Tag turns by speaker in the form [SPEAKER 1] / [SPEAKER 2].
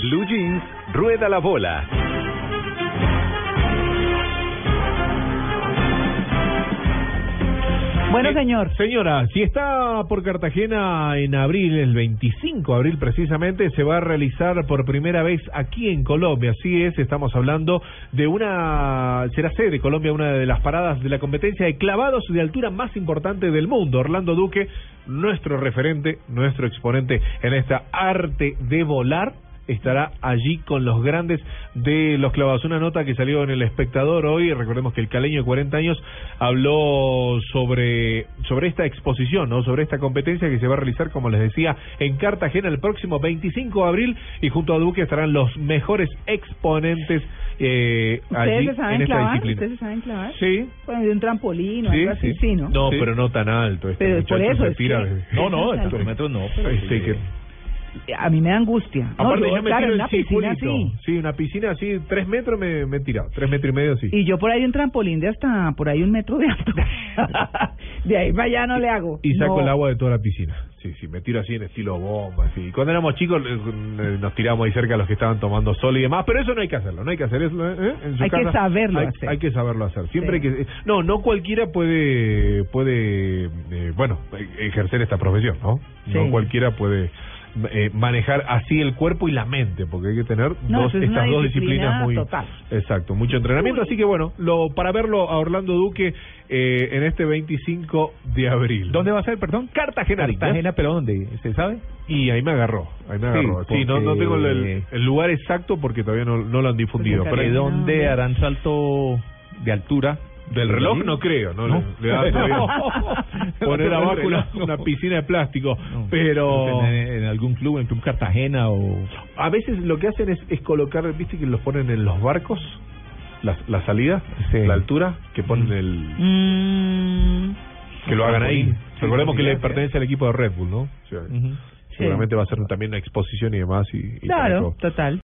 [SPEAKER 1] Blue Jeans, rueda la bola.
[SPEAKER 2] Bueno,
[SPEAKER 3] Eh,
[SPEAKER 2] señor.
[SPEAKER 3] Señora, si está por Cartagena en abril, el 25 de abril precisamente, se va a realizar por primera vez aquí en Colombia. Así es, estamos hablando de una, será sede Colombia, una de las paradas de la competencia de clavados de altura más importante del mundo. Orlando Duque, nuestro referente, nuestro exponente en esta arte de volar estará allí con los grandes de los clavados. Una nota que salió en el espectador hoy, recordemos que el caleño de 40 años habló sobre, sobre esta exposición, ¿no? sobre esta competencia que se va a realizar, como les decía, en Cartagena el próximo 25 de abril y junto a Duque estarán los mejores exponentes eh, allí
[SPEAKER 2] ¿Ustedes se
[SPEAKER 3] en
[SPEAKER 2] saben
[SPEAKER 3] esta
[SPEAKER 2] clavar?
[SPEAKER 3] disciplina.
[SPEAKER 2] ¿Ustedes se saben clavar?
[SPEAKER 3] Sí.
[SPEAKER 2] Bueno, de un trampolín o
[SPEAKER 3] Sí,
[SPEAKER 2] algo así,
[SPEAKER 3] sí.
[SPEAKER 2] sí, ¿no?
[SPEAKER 3] No,
[SPEAKER 2] Sí.
[SPEAKER 3] pero no tan alto. Este
[SPEAKER 2] Pero por
[SPEAKER 3] muchacho
[SPEAKER 2] eso,
[SPEAKER 3] se
[SPEAKER 2] es
[SPEAKER 3] tira
[SPEAKER 2] que-
[SPEAKER 3] de-
[SPEAKER 2] No, no, estos
[SPEAKER 4] metros no,
[SPEAKER 3] Este, que-
[SPEAKER 2] A mí me da angustia. No,
[SPEAKER 3] Aparte,
[SPEAKER 2] yo,
[SPEAKER 3] yo me
[SPEAKER 2] claro,
[SPEAKER 3] tiro
[SPEAKER 2] una
[SPEAKER 3] el
[SPEAKER 2] piscina
[SPEAKER 3] circulito.
[SPEAKER 2] sí.
[SPEAKER 3] Una piscina así, tres metros me, me he tirado. Tres metros y medio, sí.
[SPEAKER 2] Y yo por ahí un trampolín de hasta por ahí un metro de alto. de ahí para allá no le hago.
[SPEAKER 3] Y saco
[SPEAKER 2] No.
[SPEAKER 3] el agua de toda la piscina. Sí, sí, me tiro así en estilo bomba. Así. Cuando éramos chicos eh, eh, nos tiramos ahí cerca a los que estaban tomando sol y demás, pero eso no hay que hacerlo, no hay que hacer eso. ¿eh? En su
[SPEAKER 2] Hay que saberlo
[SPEAKER 3] hay,
[SPEAKER 2] hacer.
[SPEAKER 3] Hay que saberlo hacer. Siempre
[SPEAKER 2] Sí.
[SPEAKER 3] hay que no, no cualquiera puede puede eh, bueno, ejercer esta profesión, ¿no? No cualquiera puede eh, manejar así el cuerpo y la mente, porque hay que tener
[SPEAKER 2] No,
[SPEAKER 3] dos
[SPEAKER 2] es
[SPEAKER 3] estas dos
[SPEAKER 2] disciplina
[SPEAKER 3] disciplinas muy
[SPEAKER 2] total.
[SPEAKER 3] Exacto, mucho entrenamiento, así que bueno, lo para verlo a Orlando Duque eh, en este 25 de abril.
[SPEAKER 4] ¿Dónde va a ser, perdón?
[SPEAKER 3] Cartagena,
[SPEAKER 4] Cartagena, pero ¿dónde? ¿Se sabe?
[SPEAKER 3] Y ahí me agarró, ahí me
[SPEAKER 4] Sí,
[SPEAKER 3] no, no tengo el, lugar exacto porque todavía no, no lo han difundido.
[SPEAKER 2] Porque
[SPEAKER 3] Pero
[SPEAKER 4] ¿De
[SPEAKER 2] Cartagena,
[SPEAKER 4] dónde harán salto de altura?
[SPEAKER 3] del reloj no creo, no,
[SPEAKER 4] No.
[SPEAKER 3] Le, le da. poner abajo una, una piscina de plástico.
[SPEAKER 4] No.
[SPEAKER 3] Pero
[SPEAKER 4] En, en algún club, en Club Cartagena o...
[SPEAKER 3] a veces lo que hacen es, es colocar, viste que los ponen en los barcos, la, la salida,
[SPEAKER 4] Sí.
[SPEAKER 3] la altura, que ponen el,
[SPEAKER 2] Mm,
[SPEAKER 3] que lo hagan ahí.
[SPEAKER 4] Sí,
[SPEAKER 3] Recordemos que le pertenece al equipo de Red Bull, ¿no? Seguramente va a ser también una exposición y demás. Y, y
[SPEAKER 2] claro, total.